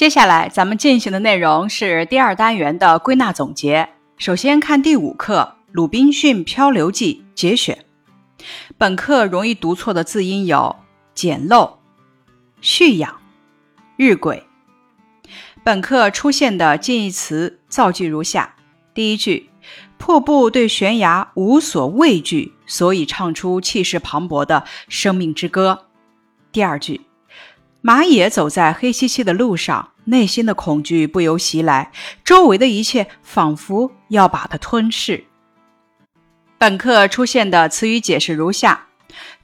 接下来咱们进行的内容是第二单元的归纳总结。首先看第五课《鲁滨逊漂流记》节选。本课容易读错的字音有简陋、蓄养、日晷。本课出现的近义词造句如下：第一句，瀑布对悬崖无所畏惧，所以唱出气势磅礴的生命之歌。第二句，马野走在黑漆漆的路上，内心的恐惧不由袭来，周围的一切仿佛要把它吞噬。本课出现的词语解释如下：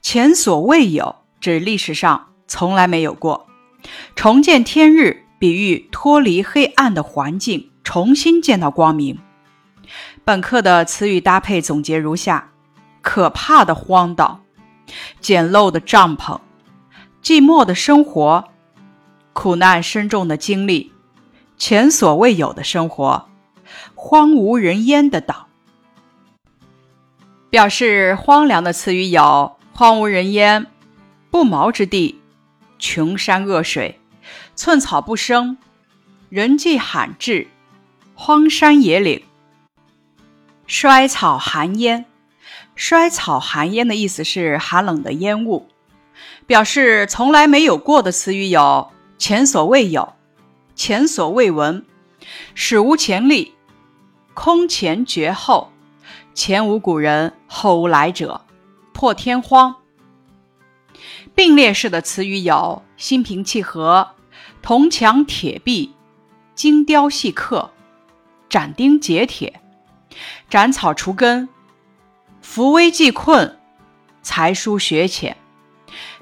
前所未有，指历史上从来没有过；重见天日。比喻脱离黑暗的环境，重新见到光明。本课的词语搭配总结如下：可怕的荒岛，简陋的帐篷，寂寞的生活，苦难深重的经历，前所未有的生活，荒无人烟的岛。表示荒凉的词语有荒无人烟、不毛之地、穷山恶水。寸草不生，人迹罕至，荒山野岭，衰草寒烟。衰草寒烟的意思是寒冷的烟雾。表示从来没有过的词语有前所未有、前所未闻、史无前例、空前绝后、前无古人后无来者、破天荒。并列式的词语有心平气和。铜墙铁壁，精雕细刻，斩钉截铁，斩草除根，扶危济困，才疏学浅。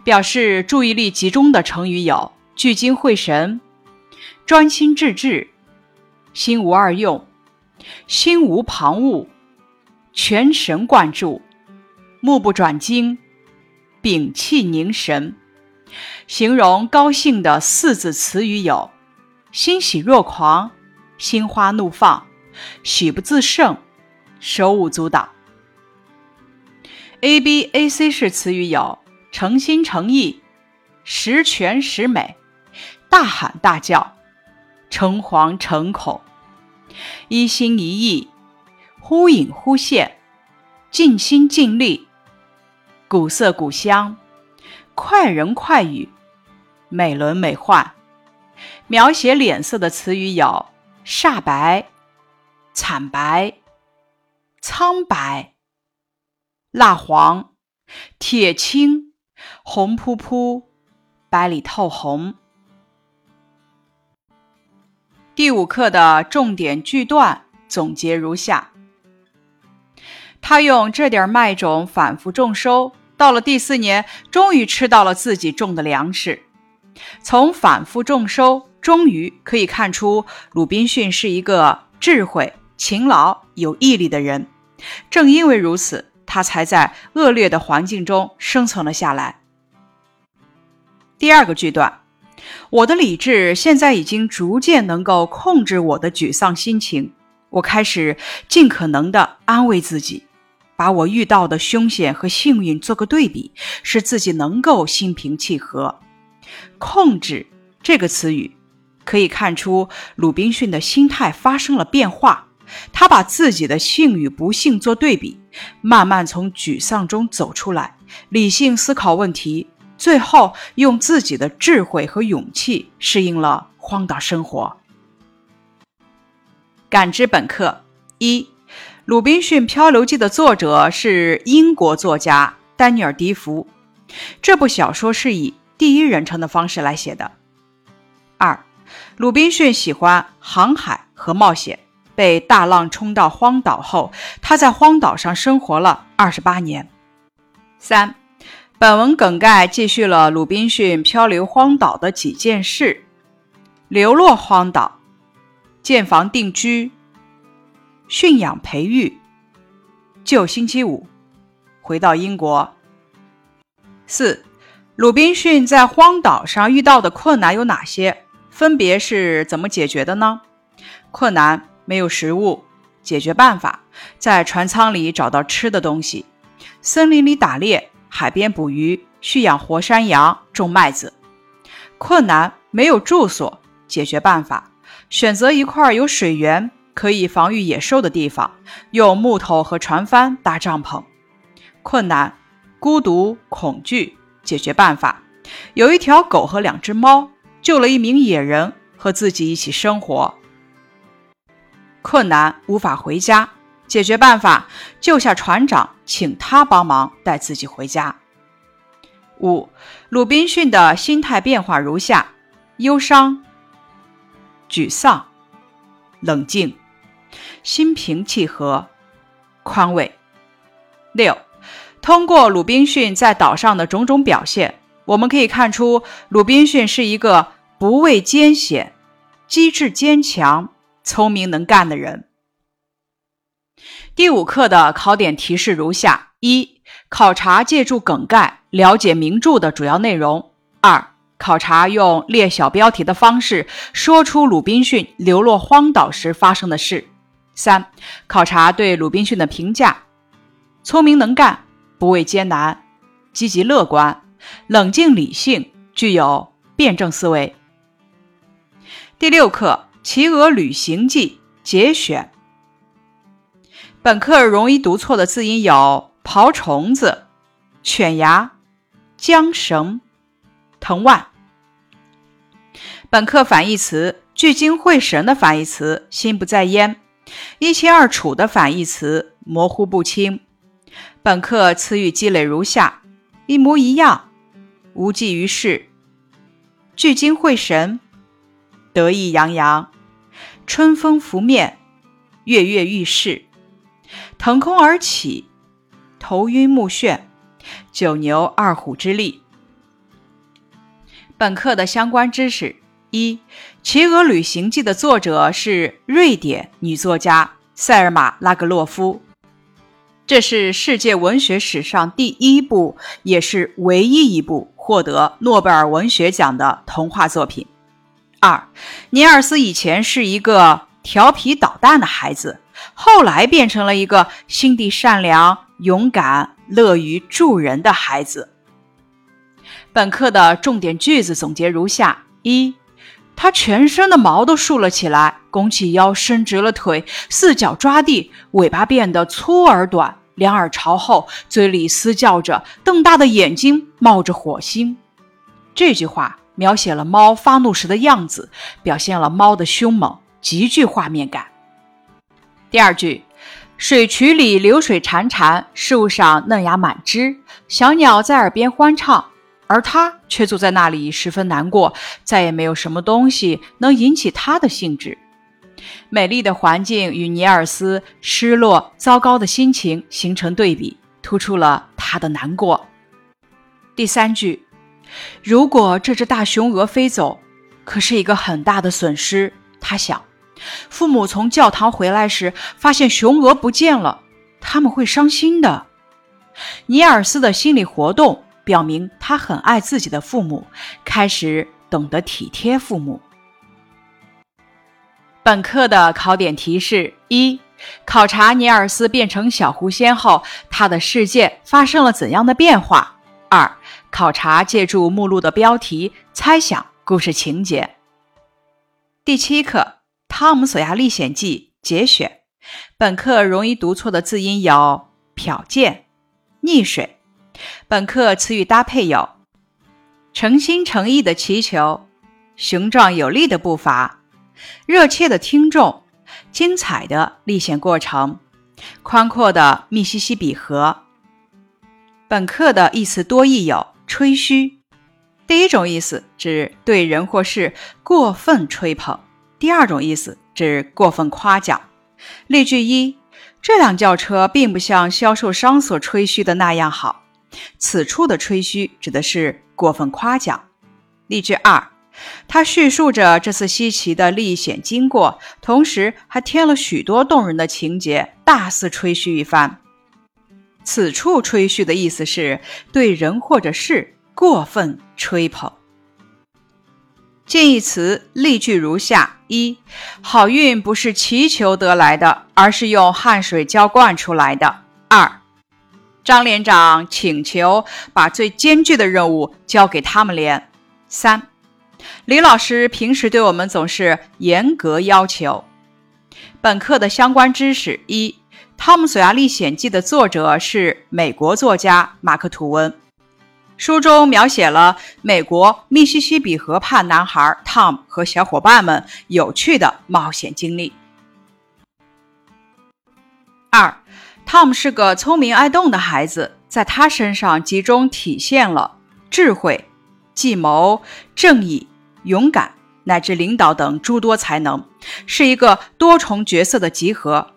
表示注意力集中的成语有聚精会神、专心致志、心无二用、心无旁骛、全神贯注、目不转睛、屏气凝神。形容高兴的四字词语有：欣喜若狂、心花怒放、喜不自胜、手舞足蹈。A B A C 式词语有：诚心诚意、十全十美、大喊大叫、诚惶诚恐、一心一意、忽隐忽现、尽心尽力、古色古香。快人快语，美轮美奂。描写脸色的词语有：煞白、惨白、苍白、蜡黄、铁青、红扑扑、白里透红。第五课的重点句段总结如下：他用这点麦种反复种收。到了第四年，终于吃到了自己种的粮食。从反复种收，终于可以看出鲁滨逊是一个智慧、勤劳、有毅力的人。正因为如此，他才在恶劣的环境中生存了下来。第二个句段，我的理智现在已经逐渐能够控制我的沮丧心情。我开始尽可能的安慰自己。把我遇到的凶险和幸运做个对比，使自己能够心平气和。控制这个词语，可以看出鲁滨逊的心态发生了变化。他把自己的幸与不幸做对比，慢慢从沮丧中走出来，理性思考问题，最后用自己的智慧和勇气适应了荒岛生活。感知本课一。《鲁滨逊漂流记》的作者是英国作家丹尼尔·迪福。这部小说是以第一人称的方式来写的。二，鲁滨逊喜欢航海和冒险。被大浪冲到荒岛后，他在荒岛上生活了二十八年。三，本文梗概记叙了鲁滨逊漂流荒岛的几件事：流落荒岛，建房定居。驯养培育，就星期五回到英国。四，鲁滨逊在荒岛上遇到的困难有哪些？分别是怎么解决的呢？困难没有食物，解决办法在船舱里找到吃的东西，森林里打猎，海边捕鱼，驯养活山羊，种麦子。困难没有住所，解决办法：选择一块有水源、可以防御野兽的地方，用木头和船帆搭帐篷。困难、孤独、恐惧，解决办法：有一条狗和两只猫，救了一名野人，和自己一起生活。困难，无法回家，解决办法：救下船长，请他帮忙带自己回家。五，鲁滨逊的心态变化如下：忧伤、沮丧、冷静、心平气和、宽慰。六，通过鲁滨逊在岛上的种种表现，我们可以看出鲁滨逊是一个不畏艰险、机智坚强、聪明能干的人。第五课的考点提示如下：一、考察借助梗概。了解名著的主要内容。二、考察用列小标题的方式说出鲁滨逊流落荒岛时发生的事。三、考察对鲁滨逊的评价：聪明能干，不畏艰难，积极乐观，冷静理性，具有辩证思维。第六课《企鹅旅行记》节选。本课容易读错的字音有刨虫子、犬牙。缰绳、藤蔓。本课反义词：聚精会神的反义词：心不在焉；一清二楚的反义词：模糊不清。本课词语积累如下：一模一样、无济于事、聚精会神、得意洋洋、春风拂面、跃跃欲试、腾空而起、头晕目眩。九牛二虎之力。本课的相关知识：一，《企鹅旅行记》的作者是瑞典女作家塞尔玛·拉格洛夫，这是世界文学史上第一部，也是唯一一部获得诺贝尔文学奖的童话作品。二，尼尔斯以前是一个调皮捣蛋的孩子，后来变成了一个心地善良、勇敢。乐于助人的孩子。本课的重点句子总结如下：一，他全身的毛都竖了起来，拱起腰，伸直了腿，四脚抓地，尾巴变得粗而短，两耳朝后，嘴里嘶叫着，瞪大的眼睛冒着火星。这句话描写了猫发怒时的样子，表现了猫的凶猛，极具画面感。第二句。水渠里流水潺潺，树上嫩芽满枝，小鸟在耳边欢唱，而他却坐在那里十分难过，再也没有什么东西能引起他的兴致。美丽的环境与尼尔斯失落、糟糕的心情形成对比，突出了他的难过。第三句，如果这只大雄鹅飞走，可是一个很大的损失，他想。父母从教堂回来时，发现雄鹅不见了，他们会伤心的。尼尔斯的心理活动表明，他很爱自己的父母，开始懂得体贴父母。本课的考点提示：一、考察尼尔斯变成小狐仙后，他的世界发生了怎样的变化；二、考察借助目录的标题，猜想故事情节。第七课。《汤姆·索亚历险记》节选。本课容易读错的字音有瞟见、溺水。本课词语搭配有诚心诚意的祈求、雄壮有力的步伐、热切的听众、精彩的历险过程、宽阔的密西西比河。本课的意思多义有吹嘘。第一种意思指对人或事过分吹捧。第二种意思指过分夸奖。例句一：这辆轿车并不像销售商所吹嘘的那样好。此处的吹嘘指的是过分夸奖。例句二：他叙述着这次稀奇的历险经过，同时还添了许多动人的情节，大肆吹嘘一番。此处吹嘘的意思是对人或者事过分吹捧。近义词例句如下：一、好运不是祈求得来的，而是用汗水浇灌出来的。二、张连长请求把最艰巨的任务交给他们连。三、李老师平时对我们总是严格要求。本课的相关知识：一，《汤姆·索亚历险记》的作者是美国作家马克·吐温，书中描写了美国密西西比河畔男孩 Tom 和小伙伴们有趣的冒险经历。二，Tom 是个聪明爱动的孩子，在他身上集中体现了智慧、计谋、正义。勇敢乃至领导等诸多才能，是一个多重角色的集合。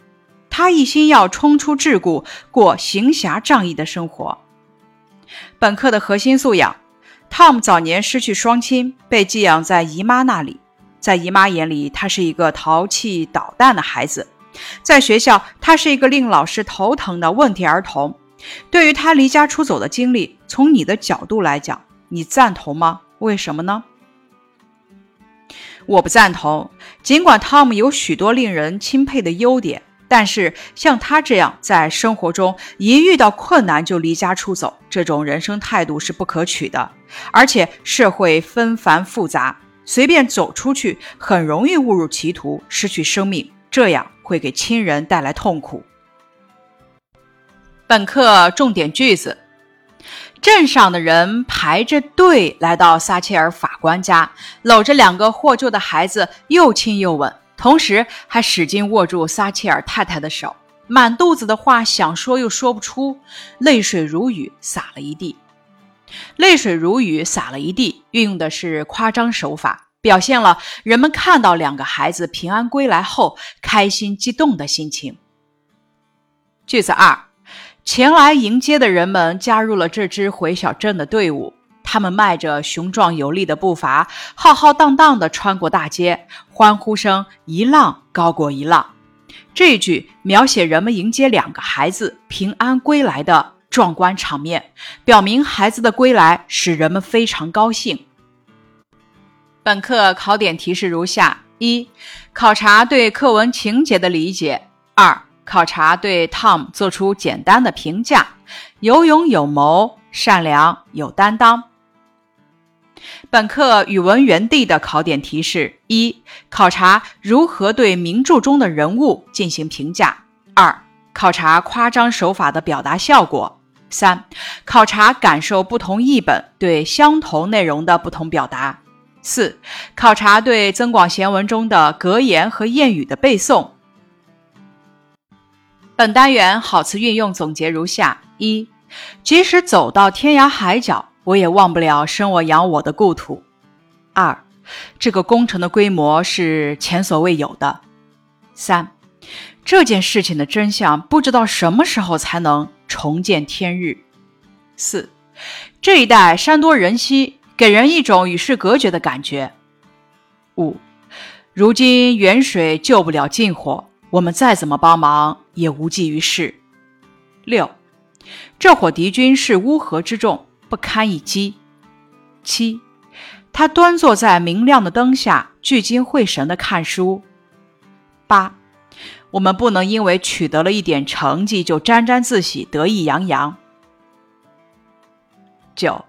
他一心要冲出桎梏，过行侠仗义的生活。本课的核心素养：Tom 早年失去双亲，被寄养在姨妈那里。在姨妈眼里，他是一个淘气捣蛋的孩子；在学校，他是一个令老师头疼的问题儿童。对于他离家出走的经历，从你的角度来讲，你赞同吗？为什么呢？我不赞同。尽管汤姆有许多令人钦佩的优点，但是像他这样在生活中一遇到困难就离家出走，这种人生态度是不可取的。而且社会纷繁复杂，随便走出去很容易误入歧途，失去生命，这样会给亲人带来痛苦。本课重点句子。镇上的人排着队来到撒切尔法官家，搂着两个获救的孩子，又亲又吻，同时还使劲握住撒切尔太太的手，满肚子的话想说又说不出，泪水如雨洒了一地。泪水如雨洒了一地，运用的是夸张手法，表现了人们看到两个孩子平安归来后开心激动的心情。句子二。前来迎接的人们加入了这支回小镇的队伍。他们迈着雄壮有力的步伐，浩浩荡荡地穿过大街，欢呼声一浪高过一浪。这一句描写人们迎接两个孩子平安归来的壮观场面，表明孩子的归来使人们非常高兴。本课考点提示如下：一、考察对课文情节的理解；二。考察对 Tom 做出简单的评价：有勇有谋，善良有担当。本课语文园地的考点提示：一、考察如何对名著中的人物进行评价；二、考察夸张手法的表达效果；三、考察感受不同译本对相同内容的不同表达；四、考察对《增广贤文》中的格言和谚语的背诵。本单元好词运用总结如下：一，即使走到天涯海角，我也忘不了生我养我的故土。二，这个工程的规模是前所未有的。三，这件事情的真相不知道什么时候才能重见天日。四，这一带山多人稀，给人一种与世隔绝的感觉。五，如今远水救不了近火。我们再怎么帮忙也无济于事。六，这伙敌军是乌合之众，不堪一击。七，他端坐在明亮的灯下，聚精会神地看书。八，我们不能因为取得了一点成绩就沾沾自喜、得意洋洋。九，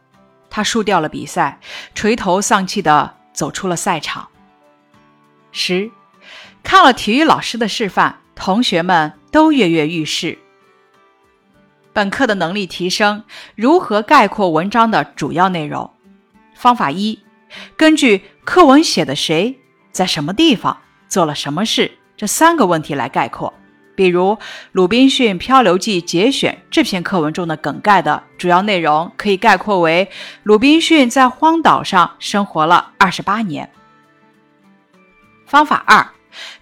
他输掉了比赛，垂头丧气地走出了赛场。十。看了体育老师的示范，同学们都跃跃欲试。本课的能力提升，如何概括文章的主要内容？方法一：根据课文写的谁在什么地方做了什么事这三个问题来概括。比如《鲁滨逊漂流记》节选这篇课文中的梗概的主要内容，可以概括为：鲁滨逊在荒岛上生活了二十八年。方法二。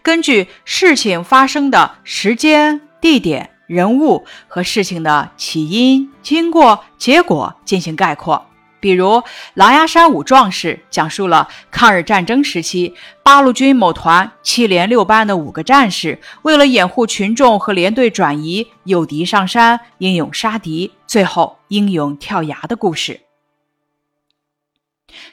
根据事情发生的时间、地点、人物和事情的起因、经过、结果进行概括。比如《狼牙山五壮士》讲述了抗日战争时期八路军某团七连六班的五个战士，为了掩护群众和连队转移，诱敌上山，英勇杀敌，最后英勇跳崖的故事。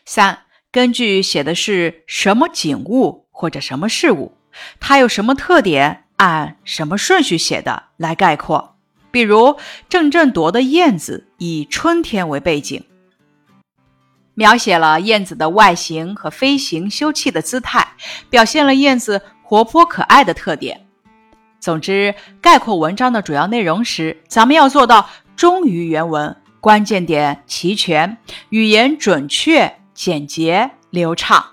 三，根据写的是什么景物或者什么事物。它有什么特点？按什么顺序写的来概括？比如郑振铎的燕子以春天为背景。描写了燕子的外形和飞行休憩的姿态，表现了燕子活泼可爱的特点。总之，概括文章的主要内容时，咱们要做到忠于原文，关键点齐全，语言准确、简洁、流畅。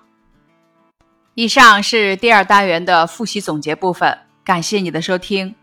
以上是第二单元的复习总结部分，感谢你的收听。